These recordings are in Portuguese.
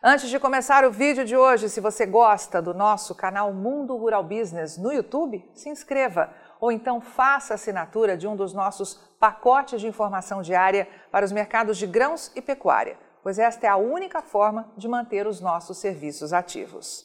Antes de começar o vídeo de hoje, se você gosta do nosso canal Mundo Rural Business no YouTube, se inscreva ou então faça assinatura de um dos nossos pacotes de informação diária para os mercados de grãos e pecuária, pois esta é a única forma de manter os nossos serviços ativos.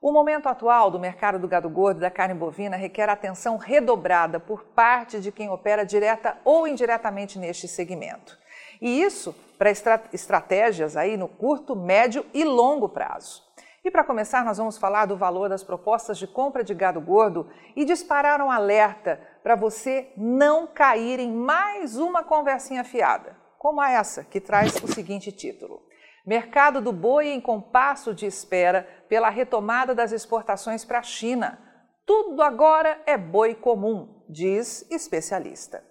O momento atual do mercado do gado gordo e da carne bovina requer atenção redobrada por parte de quem opera direta ou indiretamente neste segmento. E isso para estra estratégias aí no curto, médio e longo prazo. E para começar, nós vamos falar do valor das propostas de compra de gado gordo e disparar um alerta para você não cair em mais uma conversinha fiada, como essa que traz o seguinte título: Mercado do boi em compasso de espera pela retomada das exportações para a China. Tudo agora é boi comum, diz especialista.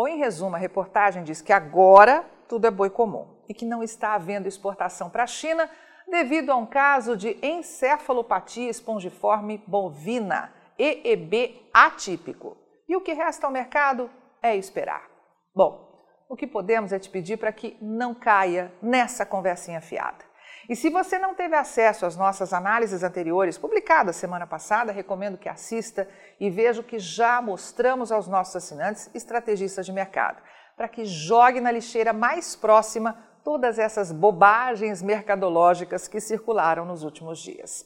Bom, em resumo, a reportagem diz que agora tudo é boi comum e que não está havendo exportação para a China devido a um caso de encefalopatia espongiforme bovina, EEB atípico. E o que resta ao mercado é esperar. Bom, o que podemos é te pedir para que não caia nessa conversinha fiada. E se você não teve acesso às nossas análises anteriores, publicadas semana passada, recomendo que assista e veja o que já mostramos aos nossos assinantes estrategistas de mercado, para que jogue na lixeira mais próxima todas essas bobagens mercadológicas que circularam nos últimos dias.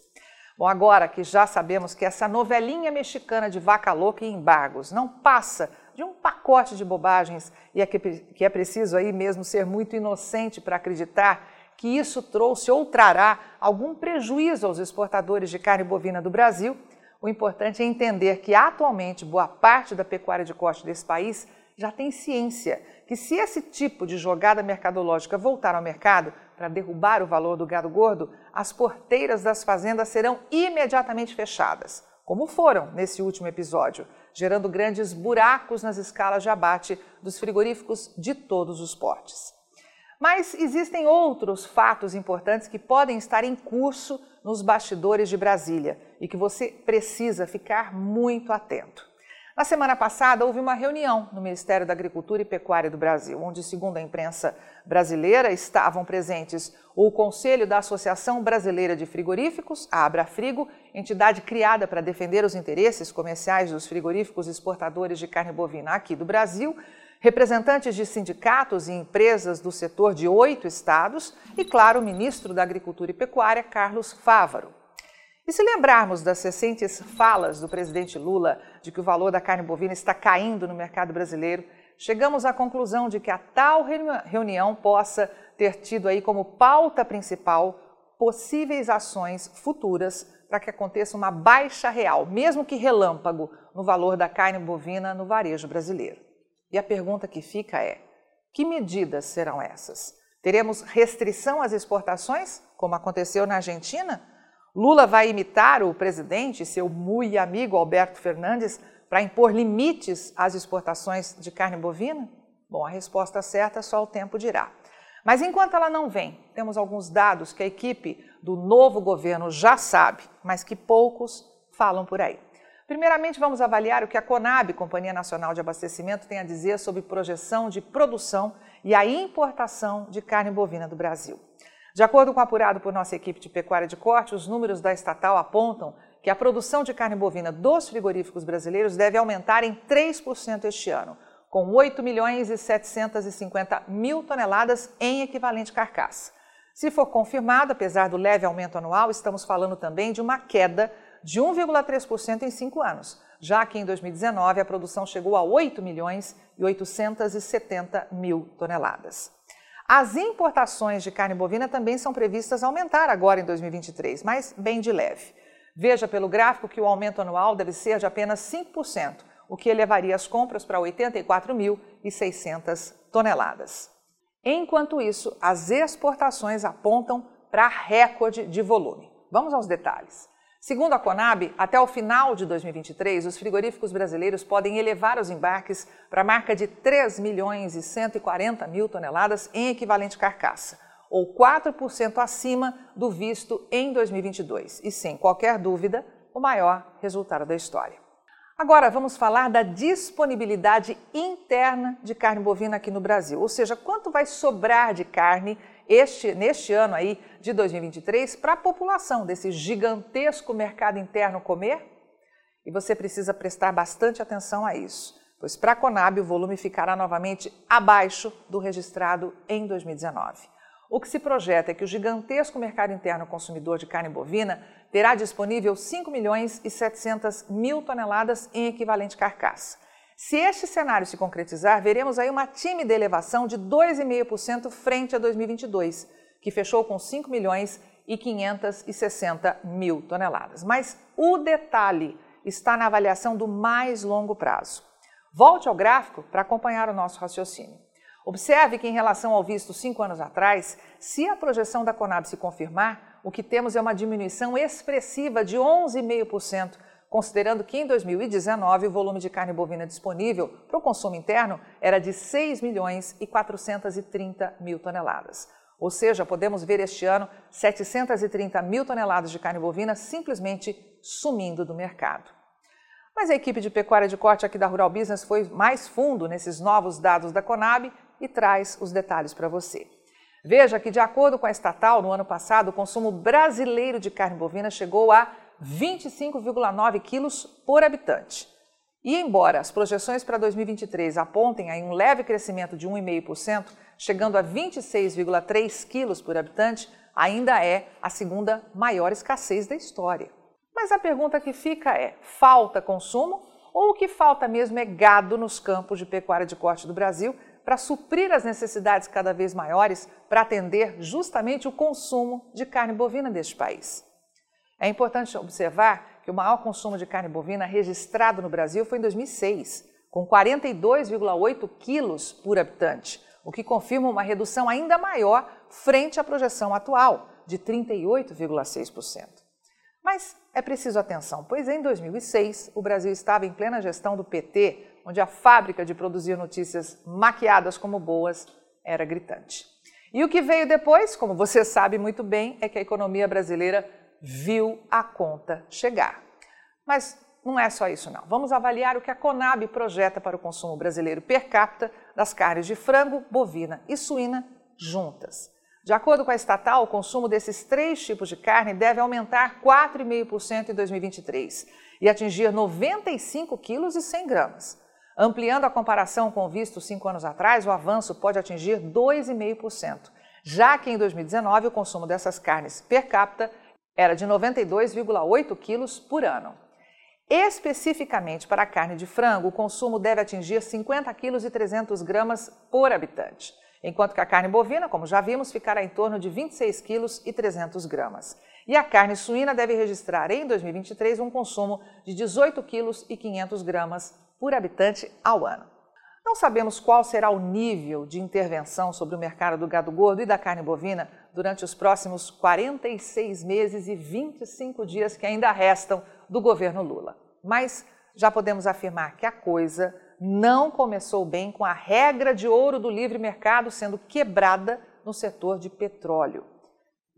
Bom, agora que já sabemos que essa novelinha mexicana de vaca louca e embargos não passa de um pacote de bobagens e é que, que é preciso aí mesmo ser muito inocente para acreditar que isso trouxe ou trará algum prejuízo aos exportadores de carne bovina do Brasil, o importante é entender que atualmente boa parte da pecuária de corte desse país já tem ciência que se esse tipo de jogada mercadológica voltar ao mercado para derrubar o valor do gado gordo, as porteiras das fazendas serão imediatamente fechadas, como foram nesse último episódio, gerando grandes buracos nas escalas de abate dos frigoríficos de todos os portes. Mas existem outros fatos importantes que podem estar em curso nos bastidores de Brasília e que você precisa ficar muito atento. Na semana passada, houve uma reunião no Ministério da Agricultura e Pecuária do Brasil, onde, segundo a imprensa brasileira, estavam presentes o Conselho da Associação Brasileira de Frigoríficos, a Abrafrigo, entidade criada para defender os interesses comerciais dos frigoríficos exportadores de carne bovina aqui do Brasil, representantes de sindicatos e empresas do setor de oito estados e, claro, o ministro da Agricultura e Pecuária, Carlos Fávaro. E se lembrarmos das recentes falas do presidente Lula de que o valor da carne bovina está caindo no mercado brasileiro, chegamos à conclusão de que a tal reunião possa ter tido aí como pauta principal possíveis ações futuras para que aconteça uma baixa real, mesmo que relâmpago, no valor da carne bovina no varejo brasileiro. E a pergunta que fica é: que medidas serão essas? Teremos restrição às exportações, como aconteceu na Argentina? Lula vai imitar o presidente, seu muito amigo Alberto Fernandes, para impor limites às exportações de carne bovina? Bom, a resposta certa só o tempo dirá. Mas enquanto ela não vem, temos alguns dados que a equipe do novo governo já sabe, mas que poucos falam por aí. Primeiramente, vamos avaliar o que a Conab, Companhia Nacional de Abastecimento, tem a dizer sobre projeção de produção e a importação de carne bovina do Brasil. De acordo com apurado por nossa equipe de pecuária de corte, os números da estatal apontam que a produção de carne bovina dos frigoríficos brasileiros deve aumentar em 3% este ano, com 8 milhões e 750 mil toneladas em equivalente carcaça. Se for confirmado, apesar do leve aumento anual, estamos falando também de uma queda de 1,3% em cinco anos, já que em 2019 a produção chegou a 8 milhões e 870 mil toneladas. As importações de carne bovina também são previstas aumentar agora em 2023, mas bem de leve. Veja pelo gráfico que o aumento anual deve ser de apenas 5%, o que elevaria as compras para 84.600 toneladas. Enquanto isso, as exportações apontam para recorde de volume. Vamos aos detalhes. Segundo a Conab, até o final de 2023, os frigoríficos brasileiros podem elevar os embarques para a marca de 3 milhões e 140 mil toneladas em equivalente carcaça, ou 4% acima do visto em 2022, e sem qualquer dúvida, o maior resultado da história. Agora vamos falar da disponibilidade interna de carne bovina aqui no Brasil, ou seja, quanto vai sobrar de carne este, neste ano aí de 2023 para a população desse gigantesco mercado interno comer? E você precisa prestar bastante atenção a isso, pois para a Conab o volume ficará novamente abaixo do registrado em 2019. O que se projeta é que o gigantesco mercado interno consumidor de carne bovina terá disponível 5 milhões e 700 mil toneladas em equivalente carcaça. Se este cenário se concretizar, veremos aí uma tímida elevação de 2,5% frente a 2022, que fechou com 5 milhões e 560 mil toneladas. Mas o detalhe está na avaliação do mais longo prazo. Volte ao gráfico para acompanhar o nosso raciocínio. Observe que, em relação ao visto cinco anos atrás, se a projeção da Conab se confirmar, o que temos é uma diminuição expressiva de 11,5%, considerando que em 2019 o volume de carne bovina disponível para o consumo interno era de 6 milhões e 430 mil toneladas. Ou seja, podemos ver este ano 730 mil toneladas de carne bovina simplesmente sumindo do mercado. Mas a equipe de pecuária de corte aqui da Rural Business foi mais fundo nesses novos dados da Conab e traz os detalhes para você. Veja que, de acordo com a estatal, no ano passado, o consumo brasileiro de carne bovina chegou a 25,9 quilos por habitante. E embora as projeções para 2023 apontem aí um leve crescimento de 1,5%, chegando a 26,3 quilos por habitante, ainda é a segunda maior escassez da história. Mas a pergunta que fica é: falta consumo ou o que falta mesmo é gado nos campos de pecuária de corte do Brasil para suprir as necessidades cada vez maiores para atender justamente o consumo de carne bovina deste país. É importante observar que o maior consumo de carne bovina registrado no Brasil foi em 2006, com 42,8 quilos por habitante, o que confirma uma redução ainda maior frente à projeção atual, de 38,6%. Mas é preciso atenção, pois em 2006 o Brasil estava em plena gestão do PT, onde a fábrica de produzir notícias maquiadas como boas era gritante. E o que veio depois, como você sabe muito bem, é que a economia brasileira viu a conta chegar. Mas não é só isso, não. Vamos avaliar o que a Conab projeta para o consumo brasileiro per capita das carnes de frango, bovina e suína juntas. De acordo com a estatal, o consumo desses três tipos de carne deve aumentar 4,5% em 2023 e atingir 95 quilos e 100 gramas. Ampliando a comparação com o visto cinco anos atrás, o avanço pode atingir 2,5%, já que em 2019 o consumo dessas carnes per capita era de 92,8 quilos por ano. Especificamente para a carne de frango, o consumo deve atingir 50 quilos e 300 gramas por habitante, enquanto que a carne bovina, como já vimos, ficará em torno de 26 quilos e 300 gramas. E a carne suína deve registrar em 2023 um consumo de 18 quilos e 500 gramas por habitante ao ano. Não sabemos qual será o nível de intervenção sobre o mercado do gado gordo e da carne bovina durante os próximos 46 meses e 25 dias que ainda restam do governo Lula. Mas já podemos afirmar que a coisa não começou bem com a regra de ouro do livre mercado sendo quebrada no setor de petróleo.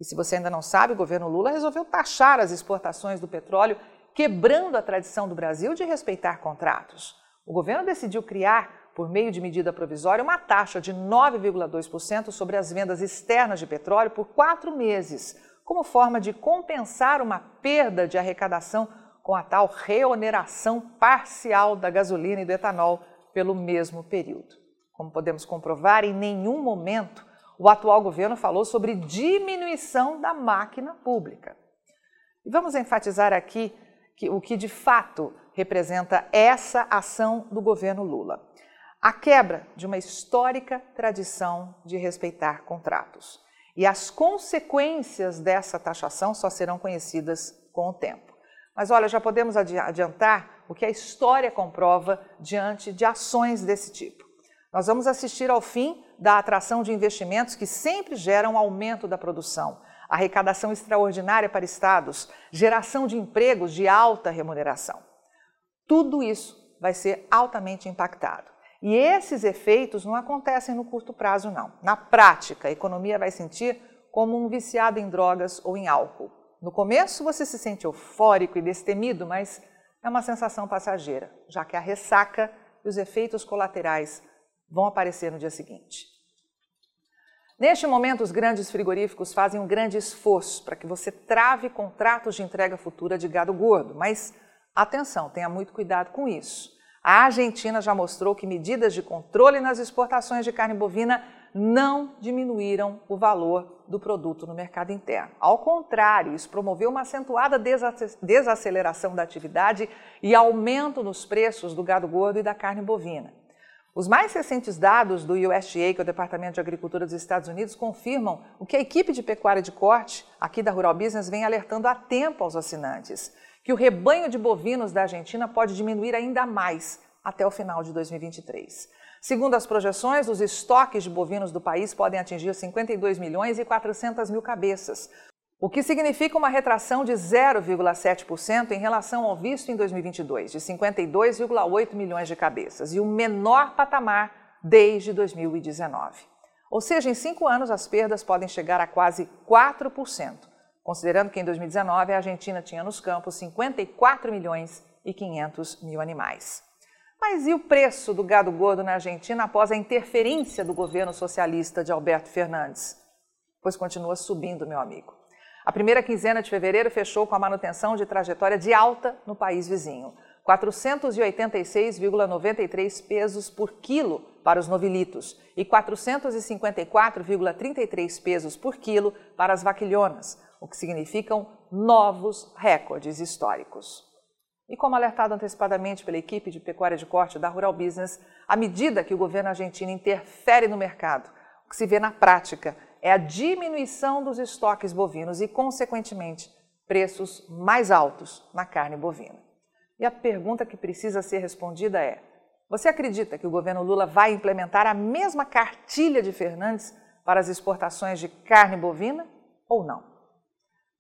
E se você ainda não sabe, o governo Lula resolveu taxar as exportações do petróleo quebrando a tradição do Brasil de respeitar contratos. O governo decidiu criar, por meio de medida provisória, uma taxa de 9,2% sobre as vendas externas de petróleo por quatro meses, como forma de compensar uma perda de arrecadação com a tal reoneração parcial da gasolina e do etanol pelo mesmo período. Como podemos comprovar, em nenhum momento o atual governo falou sobre diminuição da máquina pública. E vamos enfatizar aqui que, o que de fato representa essa ação do governo Lula. A quebra de uma histórica tradição de respeitar contratos. E as consequências dessa taxação só serão conhecidas com o tempo. Mas olha, já podemos adiantar o que a história comprova diante de ações desse tipo. Nós vamos assistir ao fim da atração de investimentos que sempre geram aumento da produção, arrecadação extraordinária para estados, geração de empregos de alta remuneração. Tudo isso vai ser altamente impactado. E esses efeitos não acontecem no curto prazo, não. Na prática, a economia vai sentir como um viciado em drogas ou em álcool. No começo, você se sente eufórico e destemido, mas é uma sensação passageira, já que a ressaca e os efeitos colaterais vão aparecer no dia seguinte. Neste momento, os grandes frigoríficos fazem um grande esforço para que você trave contratos de entrega futura de gado gordo, mas atenção, tenha muito cuidado com isso. A Argentina já mostrou que medidas de controle nas exportações de carne bovina não diminuíram o valor do produto no mercado interno. Ao contrário, isso promoveu uma acentuada desaceleração da atividade e aumento nos preços do gado gordo e da carne bovina. Os mais recentes dados do USDA, que é o Departamento de Agricultura dos Estados Unidos, confirmam o que a equipe de pecuária de corte aqui da Rural Business vem alertando há tempo aos assinantes, que o rebanho de bovinos da Argentina pode diminuir ainda mais até o final de 2023. Segundo as projeções, os estoques de bovinos do país podem atingir 52 milhões e 400 mil cabeças, o que significa uma retração de 0,7% em relação ao visto em 2022, de 52,8 milhões de cabeças, e o menor patamar desde 2019. Ou seja, em cinco anos as perdas podem chegar a quase 4%, considerando que em 2019 a Argentina tinha nos campos 54 milhões e 500 mil animais. Mas e o preço do gado gordo na Argentina após a interferência do governo socialista de Alberto Fernandes? Pois continua subindo, meu amigo. A primeira quinzena de fevereiro fechou com a manutenção de trajetória de alta no país vizinho. 486,93 pesos por quilo para os novilitos e 454,33 pesos por quilo para as vaquilhonas, o que significam novos recordes históricos. E como alertado antecipadamente pela equipe de pecuária de corte da Rural Business, à medida que o governo argentino interfere no mercado, o que se vê na prática é a diminuição dos estoques bovinos e, consequentemente, preços mais altos na carne bovina. E a pergunta que precisa ser respondida é: você acredita que o governo Lula vai implementar a mesma cartilha de Fernandes para as exportações de carne bovina ou não?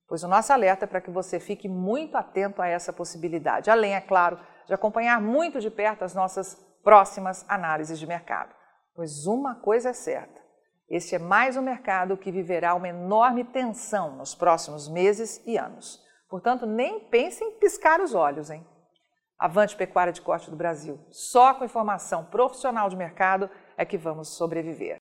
Pois o nosso alerta é para que você fique muito atento a essa possibilidade, além, é claro, de acompanhar muito de perto as nossas próximas análises de mercado. Pois uma coisa é certa: este é mais um mercado que viverá uma enorme tensão nos próximos meses e anos. Portanto, nem pense em piscar os olhos, hein? Avante Pecuária de Corte do Brasil. Só com informação profissional de mercado é que vamos sobreviver.